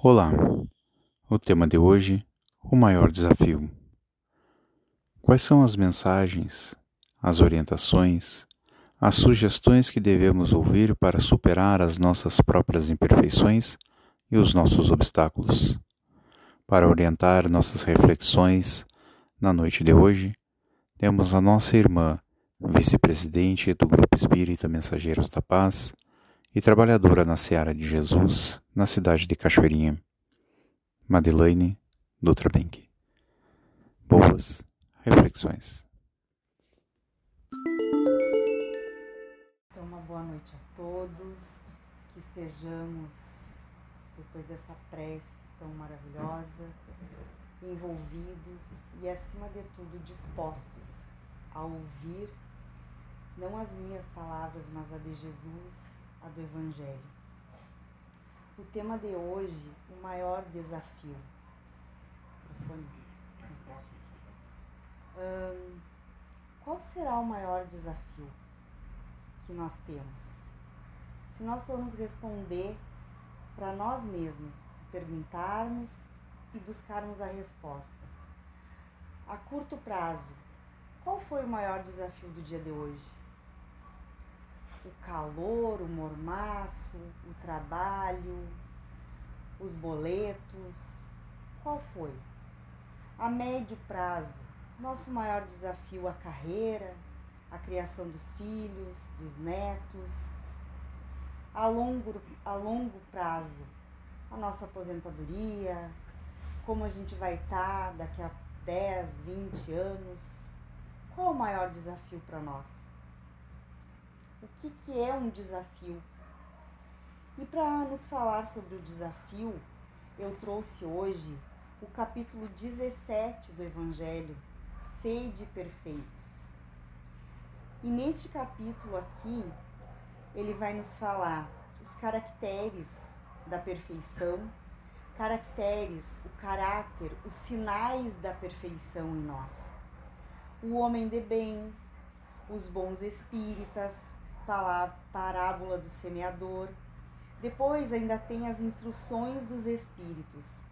Olá, o tema de hoje: o maior desafio. Quais são as mensagens, as orientações, as sugestões que devemos ouvir para superar as nossas próprias imperfeições e os nossos obstáculos? Para orientar nossas reflexões na noite de hoje, temos a nossa irmã, vice-presidente do Grupo Espírita Mensageiros da Paz e trabalhadora na Seara de Jesus, na cidade de Cachoeirinha. Madeleine Dutra Bank. Boas reflexões. Então, uma boa noite a todos, que estejamos, depois dessa prece tão maravilhosa, envolvidos e, acima de tudo, dispostos a ouvir não as minhas palavras, mas a de Jesus, a do Evangelho. O tema de hoje, o maior desafio. Hum, qual será o maior desafio que nós temos? Se nós formos responder para nós mesmos, perguntarmos e buscarmos a resposta. A curto prazo, qual foi o maior desafio do dia de hoje? O calor, o mormaço, o trabalho, os boletos. Qual foi? A médio prazo, nosso maior desafio a carreira, a criação dos filhos, dos netos. A longo, a longo prazo, a nossa aposentadoria, como a gente vai estar daqui a 10, 20 anos. Qual o maior desafio para nós? O que, que é um desafio. E para nos falar sobre o desafio, eu trouxe hoje o capítulo 17 do Evangelho, Sede Perfeitos. E neste capítulo aqui, ele vai nos falar os caracteres da perfeição, caracteres, o caráter, os sinais da perfeição em nós. O homem de bem, os bons espíritas, parábola do semeador. Depois ainda tem as instruções dos espíritos,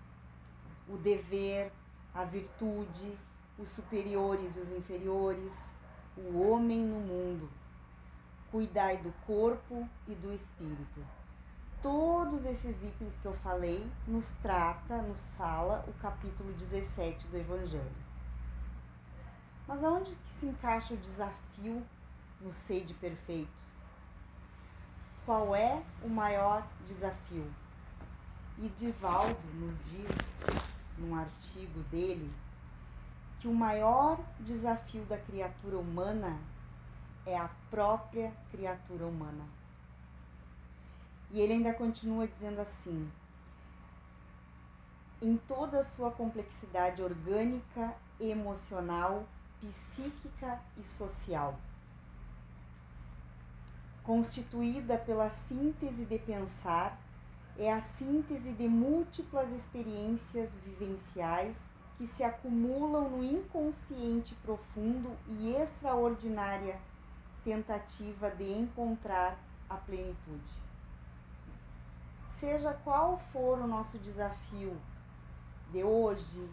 o dever, a virtude, os superiores e os inferiores, o homem no mundo. Cuidai do corpo e do espírito. Todos esses itens que eu falei nos trata, nos fala o capítulo 17 do Evangelho. Mas aonde que se encaixa o desafio no Sede Perfeitos. Qual é o maior desafio? E Divaldo nos diz, num artigo dele, que o maior desafio da criatura humana é a própria criatura humana. E ele ainda continua dizendo assim: em toda a sua complexidade orgânica, emocional, psíquica e social constituída pela síntese de pensar, é a síntese de múltiplas experiências vivenciais que se acumulam no inconsciente profundo e extraordinária tentativa de encontrar a plenitude. Seja qual for o nosso desafio de hoje,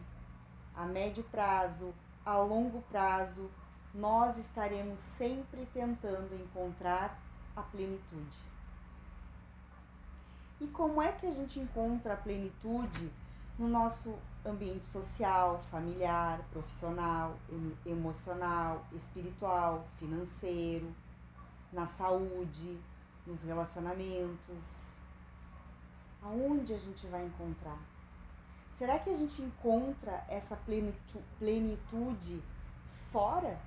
a médio prazo, a longo prazo, nós estaremos sempre tentando encontrar a plenitude. E como é que a gente encontra a plenitude no nosso ambiente social, familiar, profissional, emocional, espiritual, financeiro, na saúde, nos relacionamentos? Aonde a gente vai encontrar? Será que a gente encontra essa plenitude fora?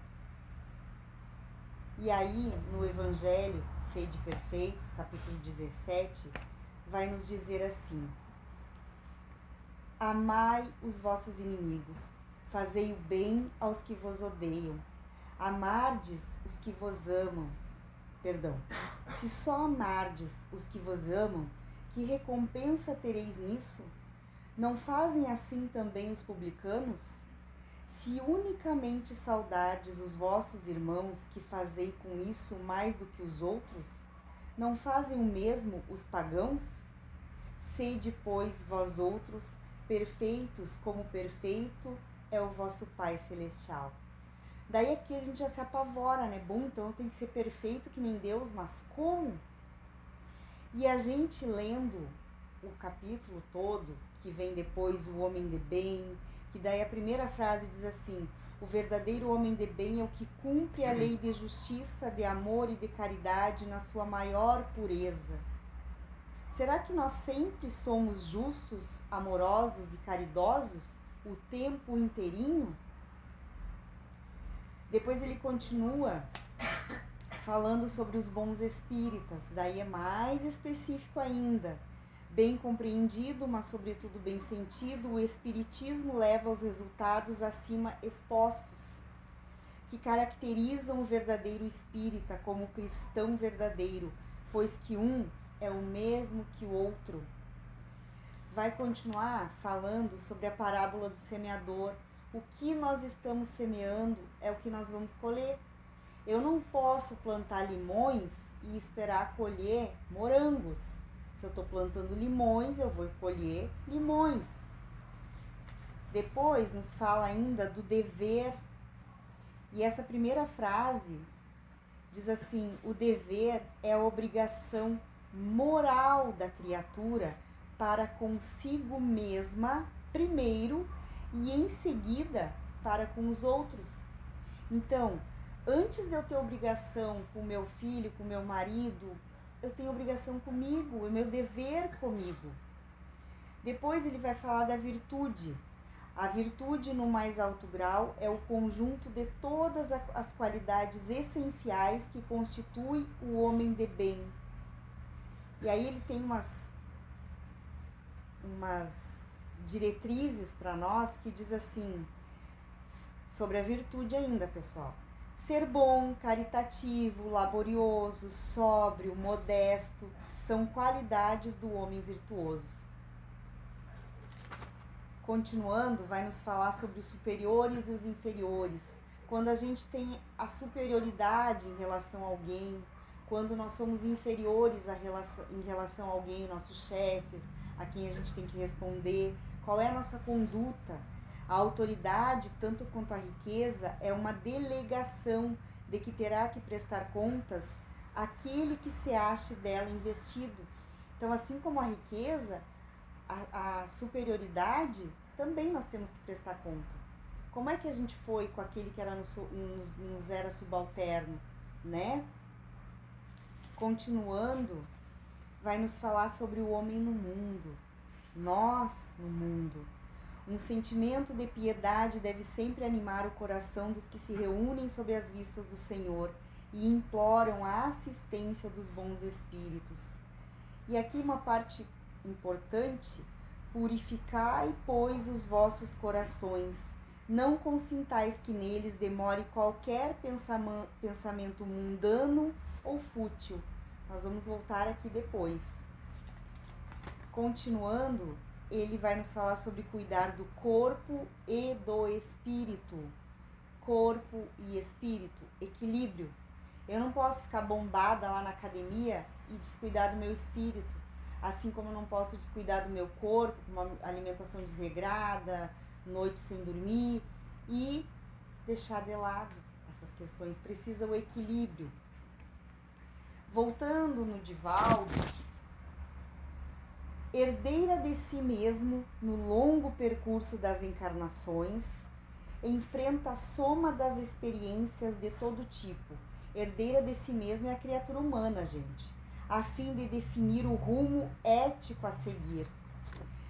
E aí, no Evangelho, Sede Perfeitos, capítulo 17, vai nos dizer assim: Amai os vossos inimigos, fazei o bem aos que vos odeiam, amardes os que vos amam. Perdão, se só amardes os que vos amam, que recompensa tereis nisso? Não fazem assim também os publicanos? Se unicamente saudardes os vossos irmãos, que fazei com isso mais do que os outros, não fazem o mesmo os pagãos? Sede, pois, vós outros perfeitos, como perfeito é o vosso Pai Celestial. Daí aqui a gente já se apavora, né? Bom, então tenho que ser perfeito que nem Deus, mas como? E a gente lendo o capítulo todo, que vem depois o homem de bem, que daí a primeira frase diz assim: o verdadeiro homem de bem é o que cumpre a lei de justiça, de amor e de caridade na sua maior pureza. Será que nós sempre somos justos, amorosos e caridosos o tempo inteirinho? Depois ele continua falando sobre os bons espíritas, daí é mais específico ainda. Bem compreendido, mas sobretudo bem sentido, o espiritismo leva aos resultados acima expostos, que caracterizam o verdadeiro espírita como cristão verdadeiro, pois que um é o mesmo que o outro. Vai continuar falando sobre a parábola do semeador. O que nós estamos semeando é o que nós vamos colher. Eu não posso plantar limões e esperar colher morangos. Se eu estou plantando limões, eu vou colher limões. Depois nos fala ainda do dever. E essa primeira frase diz assim: o dever é a obrigação moral da criatura para consigo mesma, primeiro, e em seguida para com os outros. Então, antes de eu ter obrigação com meu filho, com meu marido, eu tenho obrigação comigo, é meu dever comigo. Depois ele vai falar da virtude. A virtude, no mais alto grau, é o conjunto de todas as qualidades essenciais que constitui o homem de bem, e aí ele tem umas, umas diretrizes para nós que diz assim, sobre a virtude ainda, pessoal. Ser bom, caritativo, laborioso, sóbrio, modesto são qualidades do homem virtuoso. Continuando, vai nos falar sobre os superiores e os inferiores. Quando a gente tem a superioridade em relação a alguém, quando nós somos inferiores a relação, em relação a alguém, nossos chefes, a quem a gente tem que responder, qual é a nossa conduta. A autoridade, tanto quanto a riqueza, é uma delegação de que terá que prestar contas aquele que se ache dela investido. Então, assim como a riqueza, a, a superioridade também nós temos que prestar conta. Como é que a gente foi com aquele que era nos, nos, nos era subalterno, né? continuando, vai nos falar sobre o homem no mundo, nós no mundo. Um sentimento de piedade deve sempre animar o coração dos que se reúnem sob as vistas do Senhor e imploram a assistência dos bons espíritos. E aqui uma parte importante: purificai, pois, os vossos corações. Não consintais que neles demore qualquer pensamento mundano ou fútil. Nós vamos voltar aqui depois. Continuando, ele vai nos falar sobre cuidar do corpo e do espírito. Corpo e espírito, equilíbrio. Eu não posso ficar bombada lá na academia e descuidar do meu espírito. Assim como eu não posso descuidar do meu corpo, uma alimentação desregrada, noite sem dormir e deixar de lado essas questões. Precisa o equilíbrio. Voltando no Divaldo, herdeira de si mesmo no longo percurso das encarnações, enfrenta a soma das experiências de todo tipo. Herdeira de si mesmo é a criatura humana, gente, a fim de definir o rumo ético a seguir.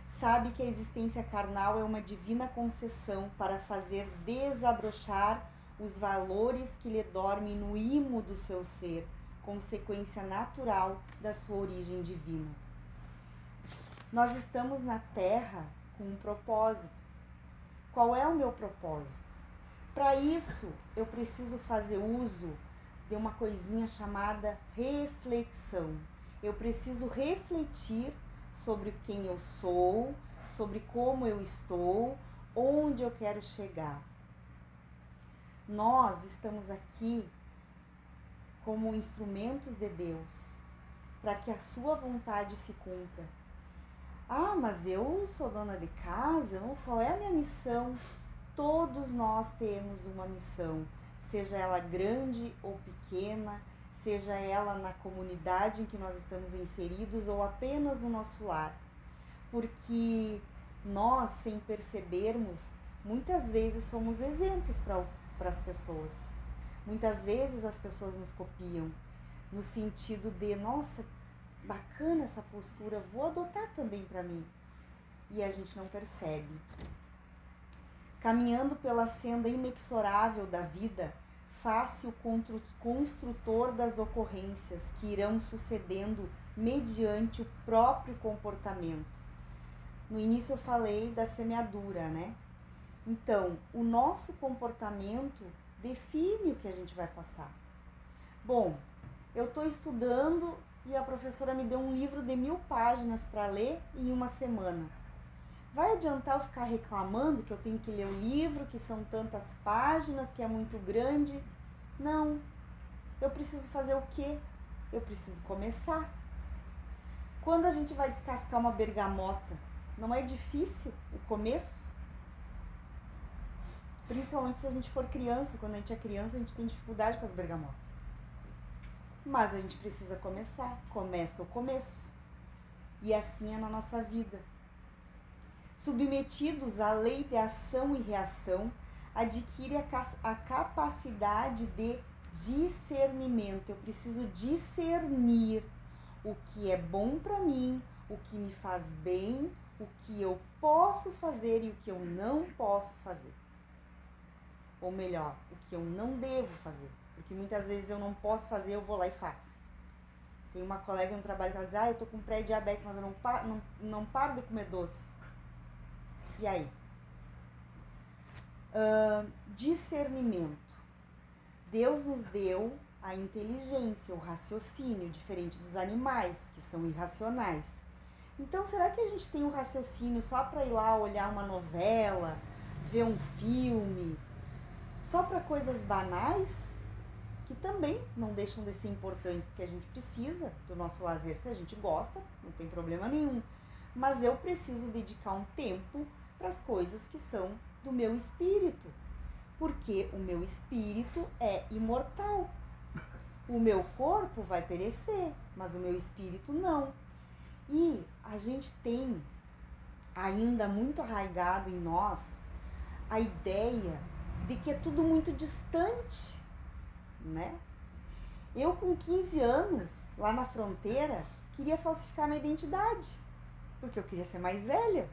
Sabe que a existência carnal é uma divina concessão para fazer desabrochar os valores que lhe dormem no imo do seu ser consequência natural da sua origem divina. Nós estamos na Terra com um propósito. Qual é o meu propósito? Para isso, eu preciso fazer uso de uma coisinha chamada reflexão. Eu preciso refletir sobre quem eu sou, sobre como eu estou, onde eu quero chegar. Nós estamos aqui como instrumentos de Deus, para que a sua vontade se cumpra. Ah, mas eu sou dona de casa, qual é a minha missão? Todos nós temos uma missão, seja ela grande ou pequena, seja ela na comunidade em que nós estamos inseridos ou apenas no nosso lar. Porque nós, sem percebermos, muitas vezes somos exemplos para as pessoas. Muitas vezes as pessoas nos copiam, no sentido de, nossa, bacana essa postura, vou adotar também para mim. E a gente não percebe. Caminhando pela senda inexorável da vida, fácil construtor das ocorrências que irão sucedendo mediante o próprio comportamento. No início eu falei da semeadura, né? Então, o nosso comportamento define o que a gente vai passar. Bom, eu estou estudando e a professora me deu um livro de mil páginas para ler em uma semana. Vai adiantar eu ficar reclamando que eu tenho que ler o livro, que são tantas páginas, que é muito grande? Não. Eu preciso fazer o quê? Eu preciso começar. Quando a gente vai descascar uma bergamota, não é difícil o começo? Principalmente se a gente for criança. Quando a gente é criança, a gente tem dificuldade com as bergamotas. Mas a gente precisa começar. Começa o começo. E assim é na nossa vida. Submetidos à lei de ação e reação, adquire a, capacidade de discernimento. Eu preciso discernir o que é bom para mim, o que me faz bem, o que eu posso fazer e o que eu não posso fazer. Ou melhor, o que eu não devo fazer. Porque muitas vezes eu não posso fazer, eu vou lá e faço. Tem uma colega no trabalho que ela diz, ah, eu tô com pré-diabetes, mas eu não, não, não paro de comer doce. E aí? Uh, discernimento. Deus nos deu a inteligência, o raciocínio, diferente dos animais, que são irracionais. Então, será que a gente tem um raciocínio só para ir lá olhar uma novela, ver um filme, só para coisas banais? Que também não deixam de ser importantes, porque a gente precisa do nosso lazer se a gente gosta, não tem problema nenhum. Mas eu preciso dedicar um tempo para as coisas que são do meu espírito, porque o meu espírito é imortal. O meu corpo vai perecer, mas o meu espírito não. E a gente tem ainda muito arraigado em nós a ideia de que é tudo muito distante né? Eu com 15 anos, lá na fronteira, queria falsificar minha identidade, porque eu queria ser mais velha.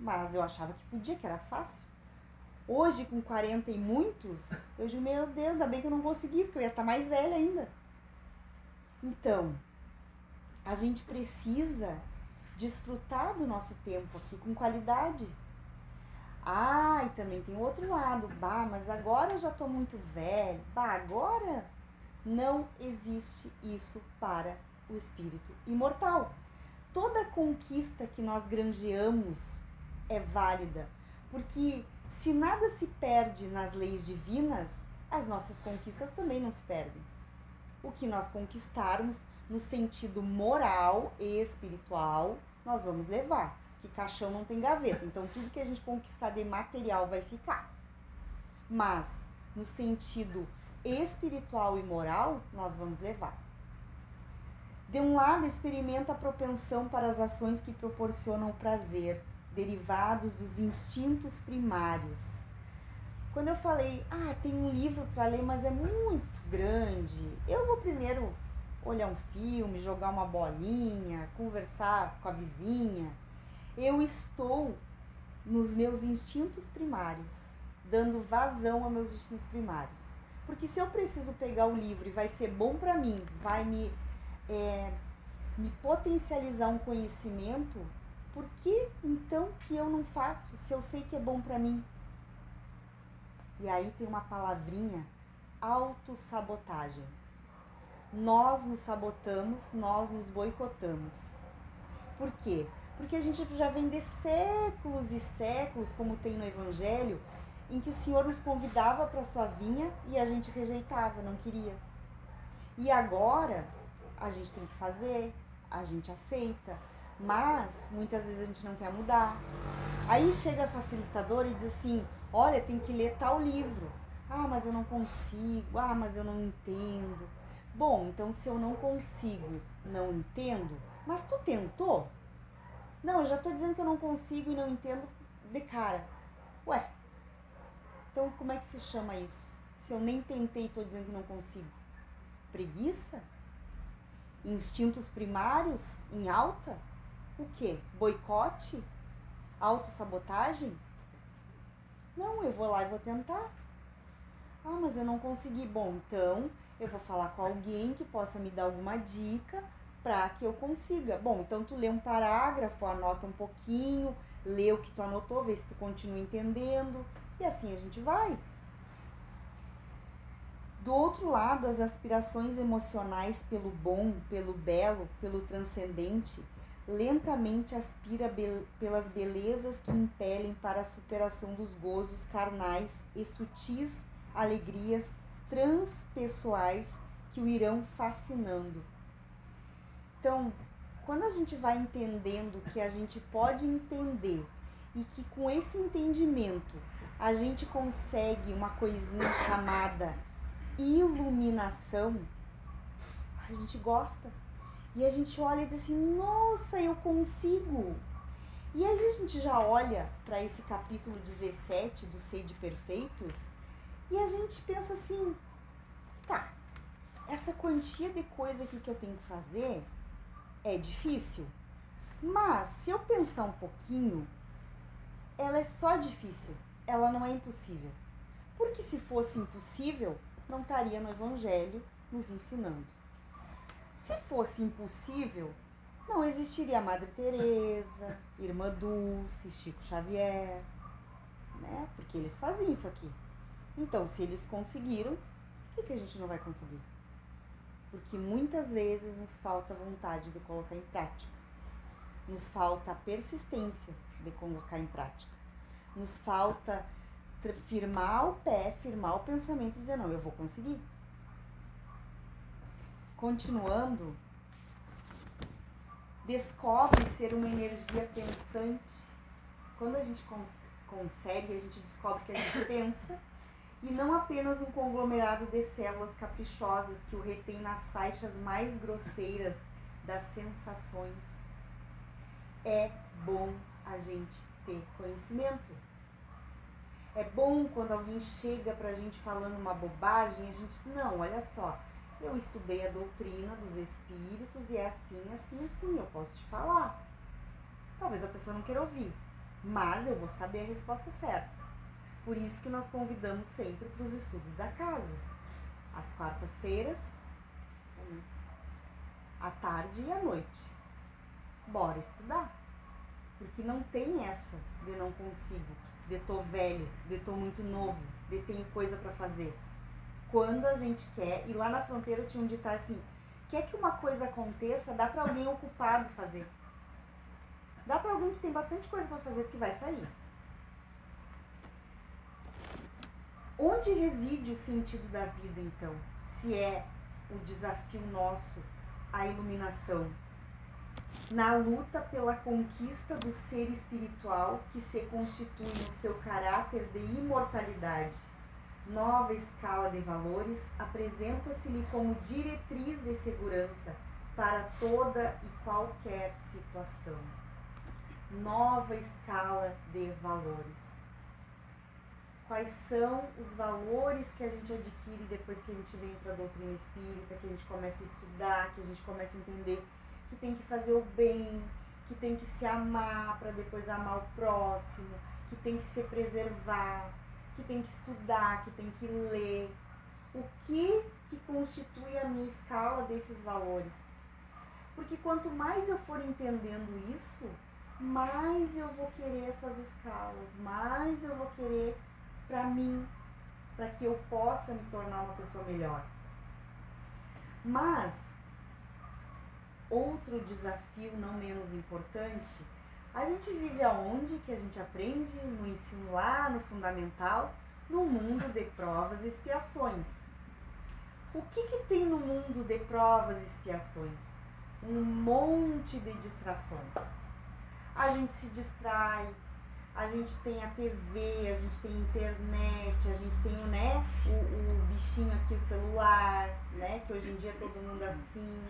Mas eu achava que podia, que era fácil. Hoje, com 40 e muitos, eu digo, meu Deus, ainda bem que eu não consegui, porque eu ia estar mais velha ainda. Então, a gente precisa desfrutar do nosso tempo aqui com qualidade. Ah, e também tem outro lado. Bah, mas agora eu já estou muito velho. Bah, agora não existe isso para o espírito imortal. Toda conquista que nós granjeamos é válida, porque se nada se perde nas leis divinas, as nossas conquistas também não se perdem. O que nós conquistarmos no sentido moral e espiritual, nós vamos levar que caixão não tem gaveta. Então, tudo que a gente conquistar de material vai ficar. Mas, no sentido espiritual e moral, nós vamos levar. De um lado, experimenta a propensão para as ações que proporcionam prazer, derivados dos instintos primários. Quando eu falei, ah, tem um livro para ler, mas é muito grande, eu vou primeiro olhar um filme, jogar uma bolinha, conversar com a vizinha eu estou nos meus instintos primários, dando vazão aos meus instintos primários. Porque se eu preciso pegar o livro e vai ser bom para mim, vai me, é, me potencializar um conhecimento, por que então que eu não faço se eu sei que é bom para mim? E aí tem uma palavrinha, autossabotagem. Nós nos sabotamos, nós nos boicotamos. Por quê? Porque a gente já vem de séculos e séculos, como tem no Evangelho, em que o Senhor nos convidava para sua vinha e a gente rejeitava, não queria. E agora a gente tem que fazer, a gente aceita, Mas muitas vezes a gente não quer mudar. Aí chega a facilitadora e diz assim: olha, tem que ler tal livro. Ah, mas eu não consigo. Ah, mas eu não entendo. Bom, então se eu não consigo, não entendo, mas tu tentou? Não, eu já tô dizendo que eu não consigo e não entendo de cara. Ué, então como é que se chama isso? Se eu nem tentei e tô dizendo que não consigo? Preguiça? Instintos primários em alta? O que? Boicote? Autossabotagem? Não, eu vou lá e vou tentar. Ah, mas eu não consegui. Bom, então eu vou falar com alguém que possa me dar alguma dica para que eu consiga. Bom, então tu lê um parágrafo, anota um pouquinho, lê o que tu anotou, vê se tu continua entendendo e assim a gente vai. Do outro lado, as aspirações emocionais pelo bom, pelo belo, pelo transcendente, lentamente aspira be pelas belezas que impelem para a superação dos gozos carnais e sutis alegrias transpessoais que o irão fascinando. Então, quando a gente vai entendendo que a gente pode entender e que com esse entendimento a gente consegue uma coisinha chamada iluminação, a gente gosta. E a gente olha e diz assim: nossa, eu consigo. E aí a gente já olha para esse capítulo 17 do Sei de Perfeitos e a gente pensa assim: tá, essa quantia de coisa aqui que eu tenho que fazer é difícil. Mas se eu pensar um pouquinho, ela é só difícil, ela não é impossível. Porque se fosse impossível, não estaria no Evangelho nos ensinando. Se fosse impossível, não existiria Madre Teresa, Irmã Dulce, Chico Xavier, né? Porque eles faziam isso aqui. Então, se eles conseguiram, por que, que a gente não vai conseguir? Porque muitas vezes nos falta vontade de colocar em prática. Nos falta persistência de colocar em prática. Nos falta firmar o pé, firmar o pensamento e dizer, não, eu vou conseguir. Continuando, descobre ser uma energia pensante. Quando a gente cons consegue, a gente descobre que a gente pensa e não apenas um conglomerado de células caprichosas que o retém nas faixas mais grosseiras das sensações. É bom a gente ter conhecimento. É bom quando alguém chega pra gente falando uma bobagem, a gente diz, não, olha só, eu estudei a doutrina dos espíritos e é assim, assim, assim, eu posso te falar. Talvez a pessoa não queira ouvir, mas eu vou saber a resposta certa. Por isso que nós convidamos sempre para os estudos da casa. Às quartas-feiras, à tarde e à noite. Bora estudar. Porque não tem essa de não consigo, de tô velho, de tô muito novo, de tenho coisa para fazer. Quando a gente quer, e lá na fronteira tinha um ditado assim, quer que uma coisa aconteça, dá para alguém ocupado fazer. Dá para alguém que tem bastante coisa para fazer que vai sair. Onde reside o sentido da vida, então? Se é o desafio nosso, a iluminação? Na luta pela conquista do ser espiritual que se constitui no seu caráter de imortalidade. Nova escala de valores apresenta-se-lhe como diretriz de segurança para toda e qualquer situação. Nova escala de valores quais são os valores que a gente adquire depois que a gente vem para a doutrina espírita, que a gente começa a estudar, que a gente começa a entender que tem que fazer o bem, que tem que se amar para depois amar o próximo, que tem que se preservar, que tem que estudar, que tem que ler. O que que constitui a minha escala desses valores? Porque quanto mais eu for entendendo isso, mais eu vou querer essas escalas, mais eu vou querer para mim, para que eu possa me tornar uma pessoa melhor. Mas, outro desafio não menos importante, a gente vive aonde que a gente aprende no ensino lá, no fundamental, no mundo de provas e expiações. O que, que tem no mundo de provas e expiações? um monte de distrações. A gente se distrai, a gente tem a TV, a gente tem a internet, a gente tem né, o, o bichinho aqui, o celular, né? Que hoje em dia todo mundo assim.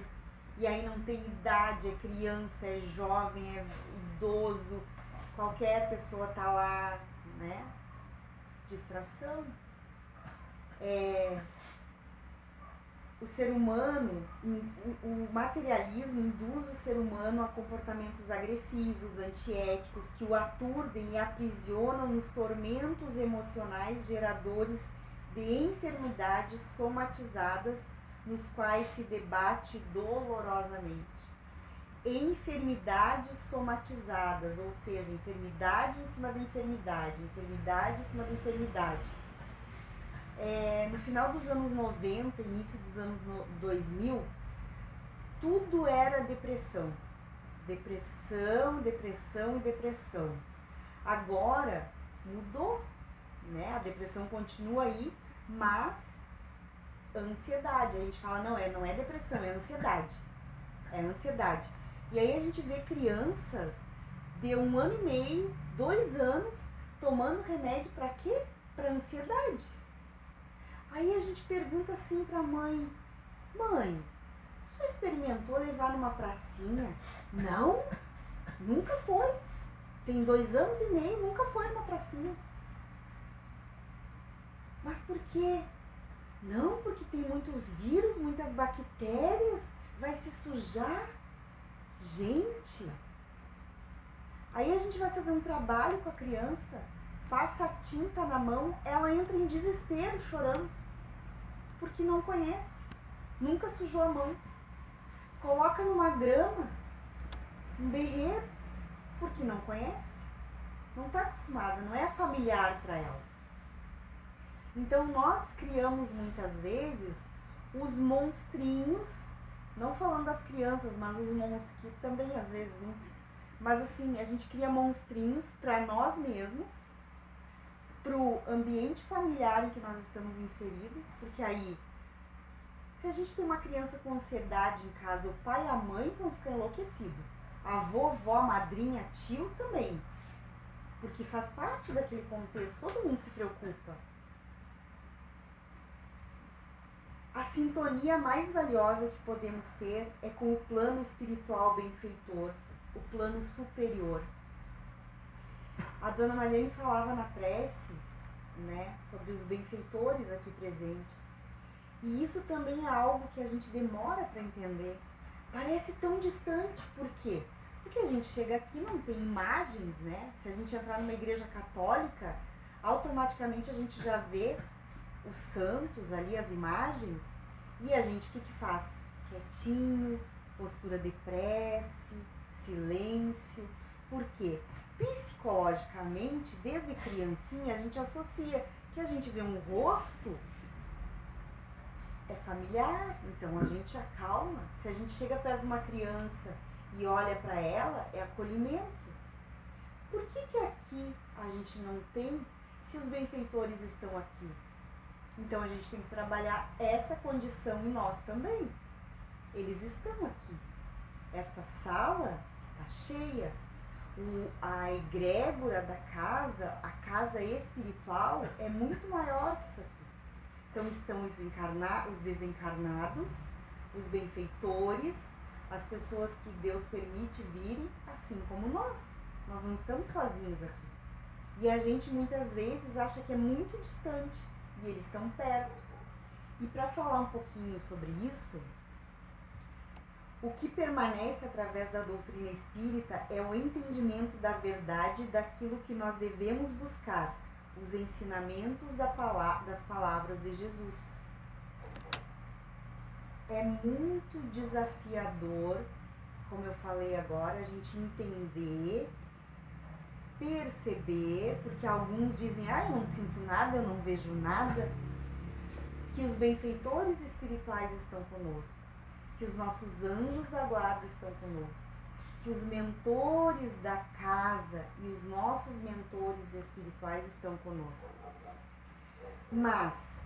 E aí não tem idade, é criança, é jovem, é idoso, qualquer pessoa tá lá, né? Distração. É, o ser humano, o materialismo induz o ser humano a comportamentos agressivos, antiéticos, que o aturdem e aprisionam nos tormentos emocionais geradores de enfermidades somatizadas, nos quais se debate dolorosamente. Enfermidades somatizadas, ou seja, enfermidade em cima da enfermidade, enfermidade em cima da enfermidade é, no final dos anos 90, início dos anos 2000, tudo era depressão. Depressão, depressão e depressão. Agora mudou, né? A depressão continua aí, mas ansiedade. A gente fala, não, é, não é depressão, é ansiedade. É ansiedade. E aí a gente vê crianças de um ano e meio, dois anos, tomando remédio para quê? Para ansiedade. Aí a gente pergunta assim para a mãe: Mãe, já experimentou levar numa pracinha? Não, nunca foi. Tem dois anos e meio, nunca foi numa pracinha. Mas por quê? Não, porque tem muitos vírus, muitas bactérias, vai se sujar. Gente, aí a gente vai fazer um trabalho com a criança, passa a tinta na mão, ela entra em desespero chorando porque não conhece, nunca sujou a mão. Coloca numa grama, um berreiro, porque não conhece, não está acostumada, não é familiar para ela. Então nós criamos muitas vezes os monstrinhos, não falando das crianças, mas os monstros que também às vezes uns, mas assim, a gente cria monstrinhos para nós mesmos ambiente familiar em que nós estamos inseridos, porque aí, se a gente tem uma criança com ansiedade em casa, o pai e a mãe vão ficar enlouquecidos. A vovó, a madrinha, tio também. Porque faz parte daquele contexto, todo mundo se preocupa. A sintonia mais valiosa que podemos ter é com o plano espiritual benfeitor, o plano superior a dona Marlene falava na prece, né, sobre os benfeitores aqui presentes. E isso também é algo que a gente demora para entender. Parece tão distante, por quê? Porque a gente chega aqui não tem imagens, né? Se a gente entrar numa igreja católica, automaticamente a gente já vê os santos ali, as imagens, e a gente o que, que faz? Quietinho, postura de prece, silêncio. Por quê? Psicologicamente, desde criancinha, a gente associa que a gente vê um rosto é familiar, então a gente acalma. Se a gente chega perto de uma criança e olha para ela, é acolhimento. Por que, que aqui a gente não tem se os benfeitores estão aqui? Então a gente tem que trabalhar essa condição em nós também. Eles estão aqui. Esta sala está cheia, a egrégora da casa, a casa espiritual, é muito maior que isso aqui. Então estão os, os desencarnados, os benfeitores, as pessoas que Deus permite virem, assim como nós. Nós não estamos sozinhos aqui. E a gente muitas vezes acha que é muito distante e eles estão perto. E para falar um pouquinho sobre isso, o que permanece através da doutrina espírita é o entendimento da verdade daquilo que nós devemos buscar, os ensinamentos da das palavras de Jesus. É muito desafiador, como eu falei agora, a gente entender, perceber, porque alguns dizem, ah, eu não sinto nada, eu não vejo nada, que os benfeitores espirituais estão conosco que os nossos anjos da guarda estão conosco, que os mentores da casa e os nossos mentores espirituais estão conosco. Mas,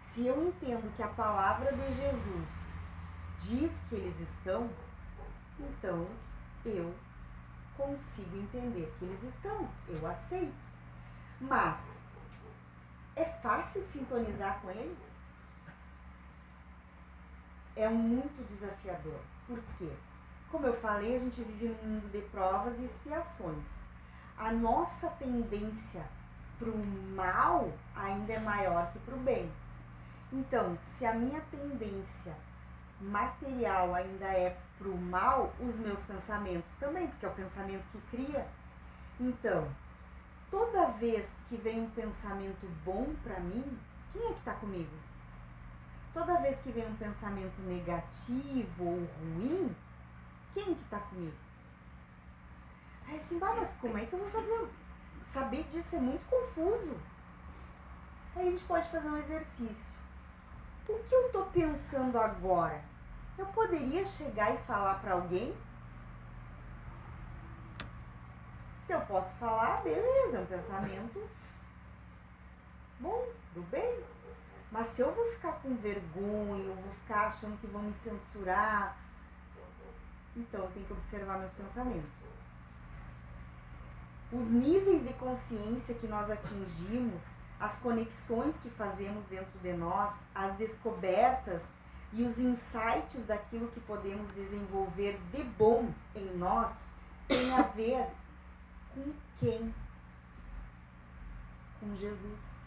se eu entendo que a palavra de Jesus diz que eles estão, então eu consigo entender que eles estão, eu aceito. Mas é fácil sintonizar com eles? É muito desafiador. Por quê? Como eu falei, a gente vive num mundo de provas e expiações. A nossa tendência para o mal ainda é maior que para o bem. Então, se a minha tendência material ainda é para o mal, os meus pensamentos também, porque é o pensamento que cria. Então, toda vez que vem um pensamento bom para mim, quem é que está comigo? Toda vez que vem um pensamento negativo ou ruim, quem que está comigo? Aí assim, mas como é que eu vou fazer? Saber disso é muito confuso. Aí a gente pode fazer um exercício. O que eu estou pensando agora? Eu poderia chegar e falar para alguém? Se eu posso falar, beleza, é um pensamento bom, do bem. Mas se eu vou ficar com vergonha, eu vou ficar achando que vão me censurar, então eu tenho que observar meus pensamentos. Os níveis de consciência que nós atingimos, as conexões que fazemos dentro de nós, as descobertas e os insights daquilo que podemos desenvolver de bom em nós tem a ver com quem? Com Jesus.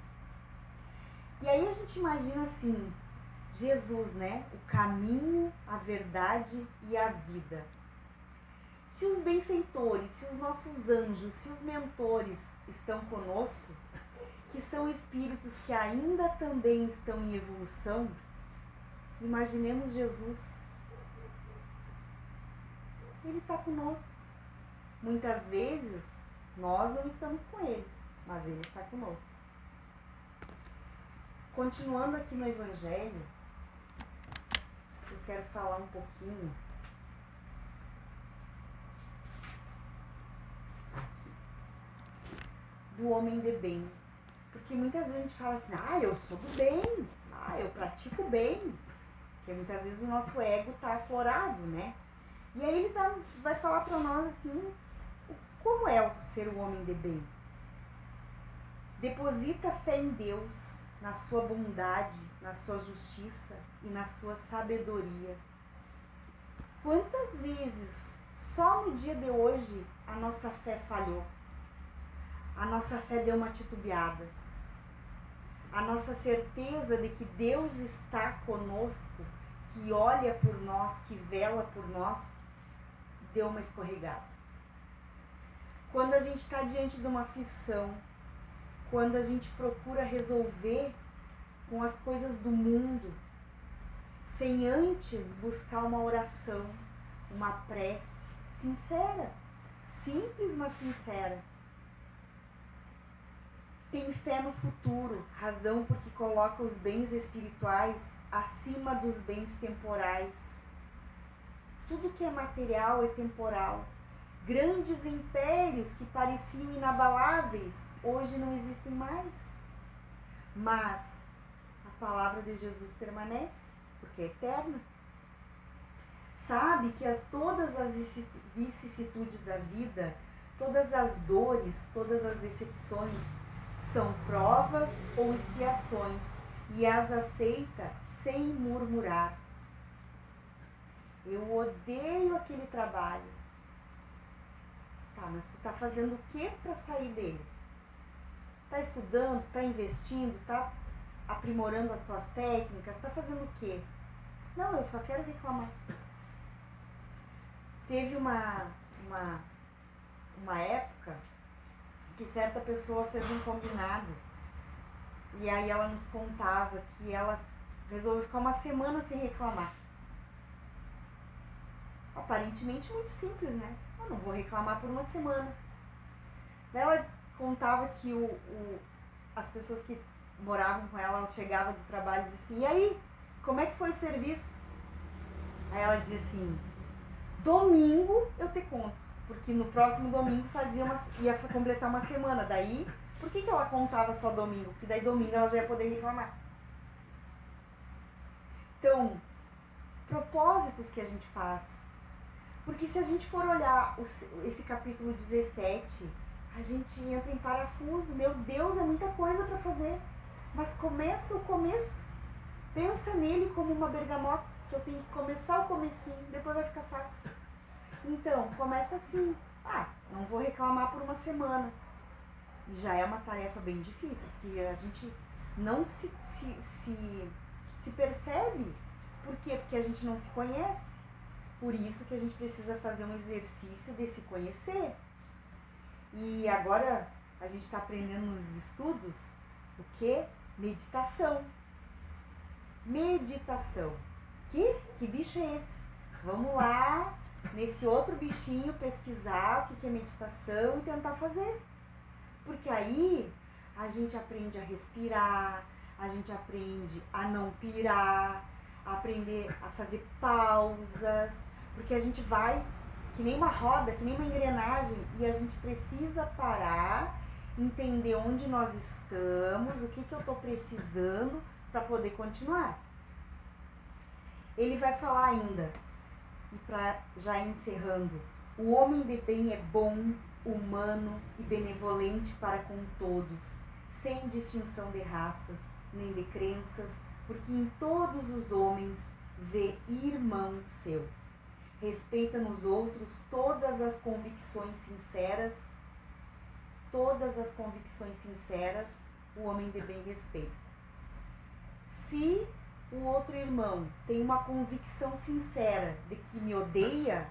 E aí a gente imagina assim, Jesus, né? O caminho, a verdade e a vida. Se os benfeitores, se os nossos anjos, se os mentores estão conosco, que são espíritos que ainda também estão em evolução, Imaginemos Jesus. Ele está conosco. Muitas vezes nós não estamos com ele, mas ele está conosco. Continuando aqui no Evangelho, eu quero falar um pouquinho do homem de bem. Porque muitas vezes a gente fala assim, ah, eu sou do bem, ah, eu pratico bem. Porque muitas vezes o nosso ego está aflorado, né? E aí ele tá, vai falar para nós assim, como é ser o homem de bem. Deposita fé em Deus, na sua bondade, na sua justiça e na sua sabedoria. Quantas vezes, só no dia de hoje, a nossa fé falhou? A nossa fé deu uma titubeada. A nossa certeza de que Deus está conosco que olha por nós, que vela por nós, deu uma escorregada. Quando a gente está diante de uma aflição, quando a gente procura resolver com as coisas do mundo, sem antes buscar uma oração, uma prece sincera, simples, mas sincera tem fé no futuro, razão porque coloca os bens espirituais acima dos bens temporais. Tudo que é material é temporal. Grandes impérios que pareciam inabaláveis hoje não existem mais. Mas a palavra de Jesus permanece, porque é eterna. Sabe que a todas as vicissitudes da vida, todas as dores, todas as decepções, são provas ou expiações e as aceita sem murmurar. Eu odeio aquele trabalho. Tá, mas tu tá fazendo o que para sair dele? Tá estudando, tá investindo, tá aprimorando as tuas técnicas, tá fazendo o quê? Não, eu só quero reclamar. Teve uma, uma, uma época que certa pessoa fez um combinado. E aí ela nos contava que ela resolveu ficar uma semana sem reclamar. Aparentemente muito simples, né? Eu não vou reclamar por uma semana. Daí ela contava que o, o, as pessoas que moravam com ela, ela chegava do trabalho e dizia assim, e aí, como é que foi o serviço? Aí ela dizia assim, domingo eu te conto. Porque no próximo domingo fazia uma, ia completar uma semana. Daí, por que, que ela contava só domingo? Porque daí domingo ela já ia poder reclamar. Então, propósitos que a gente faz, Porque se a gente for olhar esse capítulo 17, a gente entra em parafuso. Meu Deus, é muita coisa para fazer. Mas começa o começo. Pensa nele como uma bergamota, que eu tenho que começar o comecinho, depois vai ficar fácil. Então, começa assim. Ah, não vou reclamar por uma semana. Já é uma tarefa bem difícil, porque a gente não se, se, se, se percebe. Por quê? Porque a gente não se conhece. Por isso que a gente precisa fazer um exercício de se conhecer. E agora a gente está aprendendo nos estudos o que? Meditação. Meditação. Que? Que bicho é esse? Vamos lá, nesse outro bichinho, pesquisar o que é meditação e tentar fazer. Porque aí a gente aprende a respirar, a gente aprende a não pirar, a aprender a fazer pausas, porque a gente vai que nem uma roda, que nem uma engrenagem, e a gente precisa parar, entender onde nós estamos, o que, que eu estou precisando para poder continuar. Ele vai falar ainda, e para já encerrando, o homem de bem é bom, humano e benevolente para com todos, sem distinção de raças nem de crenças, porque em todos os homens vê irmãos seus. Respeita nos outros todas as convicções sinceras, todas as convicções sinceras, o homem de bem respeita. Se o outro irmão tem uma convicção sincera de que me odeia,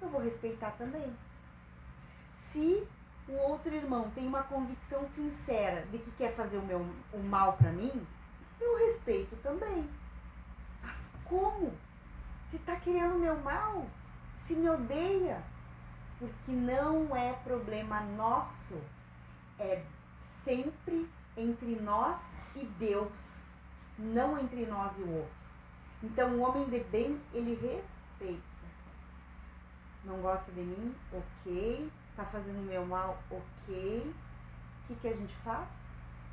eu vou respeitar também. Se o outro irmão tem uma convicção sincera de que quer fazer o, meu, o mal para mim, eu respeito também. Mas como? Se está querendo o meu mal, se me odeia, porque não é problema nosso, é sempre entre nós e Deus, não entre nós e o outro. Então o homem de bem, ele respeita. Não gosta de mim? Ok. Tá fazendo meu mal? Ok. O que, que a gente faz?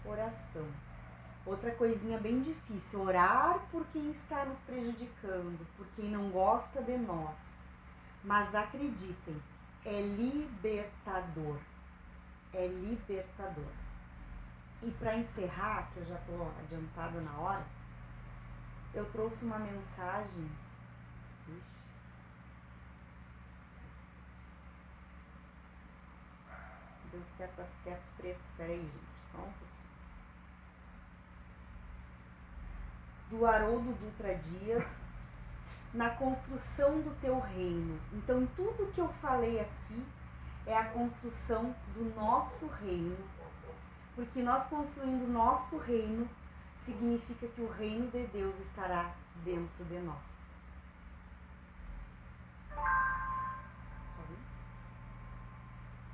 Oração. Outra coisinha bem difícil, orar por quem está nos prejudicando, por quem não gosta de nós. Mas acreditem, é libertador. É libertador. E para encerrar, que eu já estou adiantada na hora, eu trouxe uma mensagem. Ixi. Deu teto, teto preto. Peraí, gente, só um pouquinho. Do Haroldo Dutra Dias, na construção do teu reino. Então, tudo que eu falei aqui é a construção do nosso reino, porque nós construindo o nosso reino significa que o reino de Deus estará dentro de nós.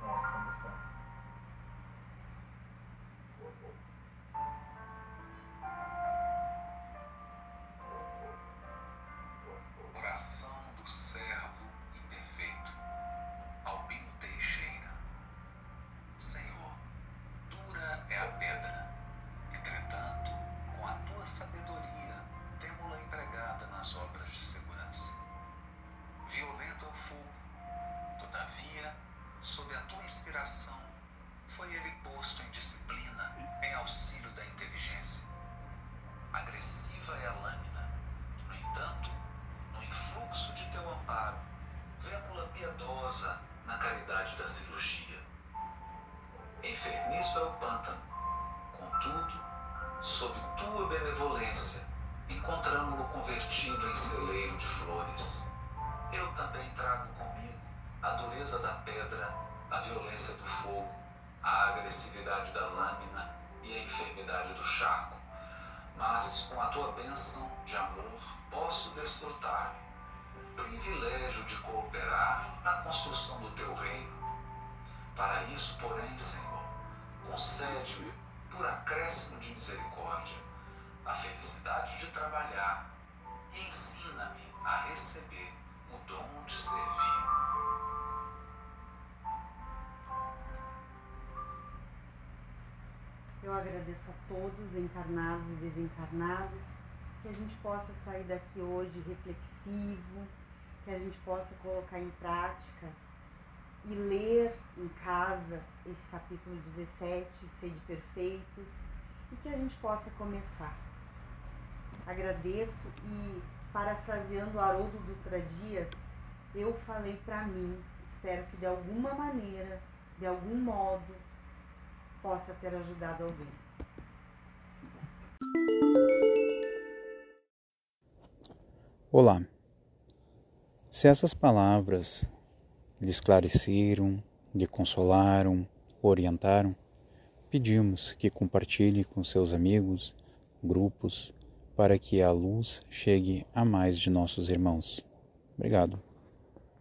Eu agradeço a todos, encarnados e desencarnados, que a gente possa sair daqui hoje reflexivo, que a gente possa colocar em prática e ler em casa esse capítulo 17, Sede Perfeitos, e que a gente possa começar. Agradeço e, parafraseando Haroldo Dutra Dias, eu falei para mim, espero que de alguma maneira, de algum modo, possa ter ajudado alguém. Olá. Se essas palavras lhe esclareceram, lhe consolaram, orientaram, pedimos que compartilhe com seus amigos, grupos, para que a luz chegue a mais de nossos irmãos. Obrigado.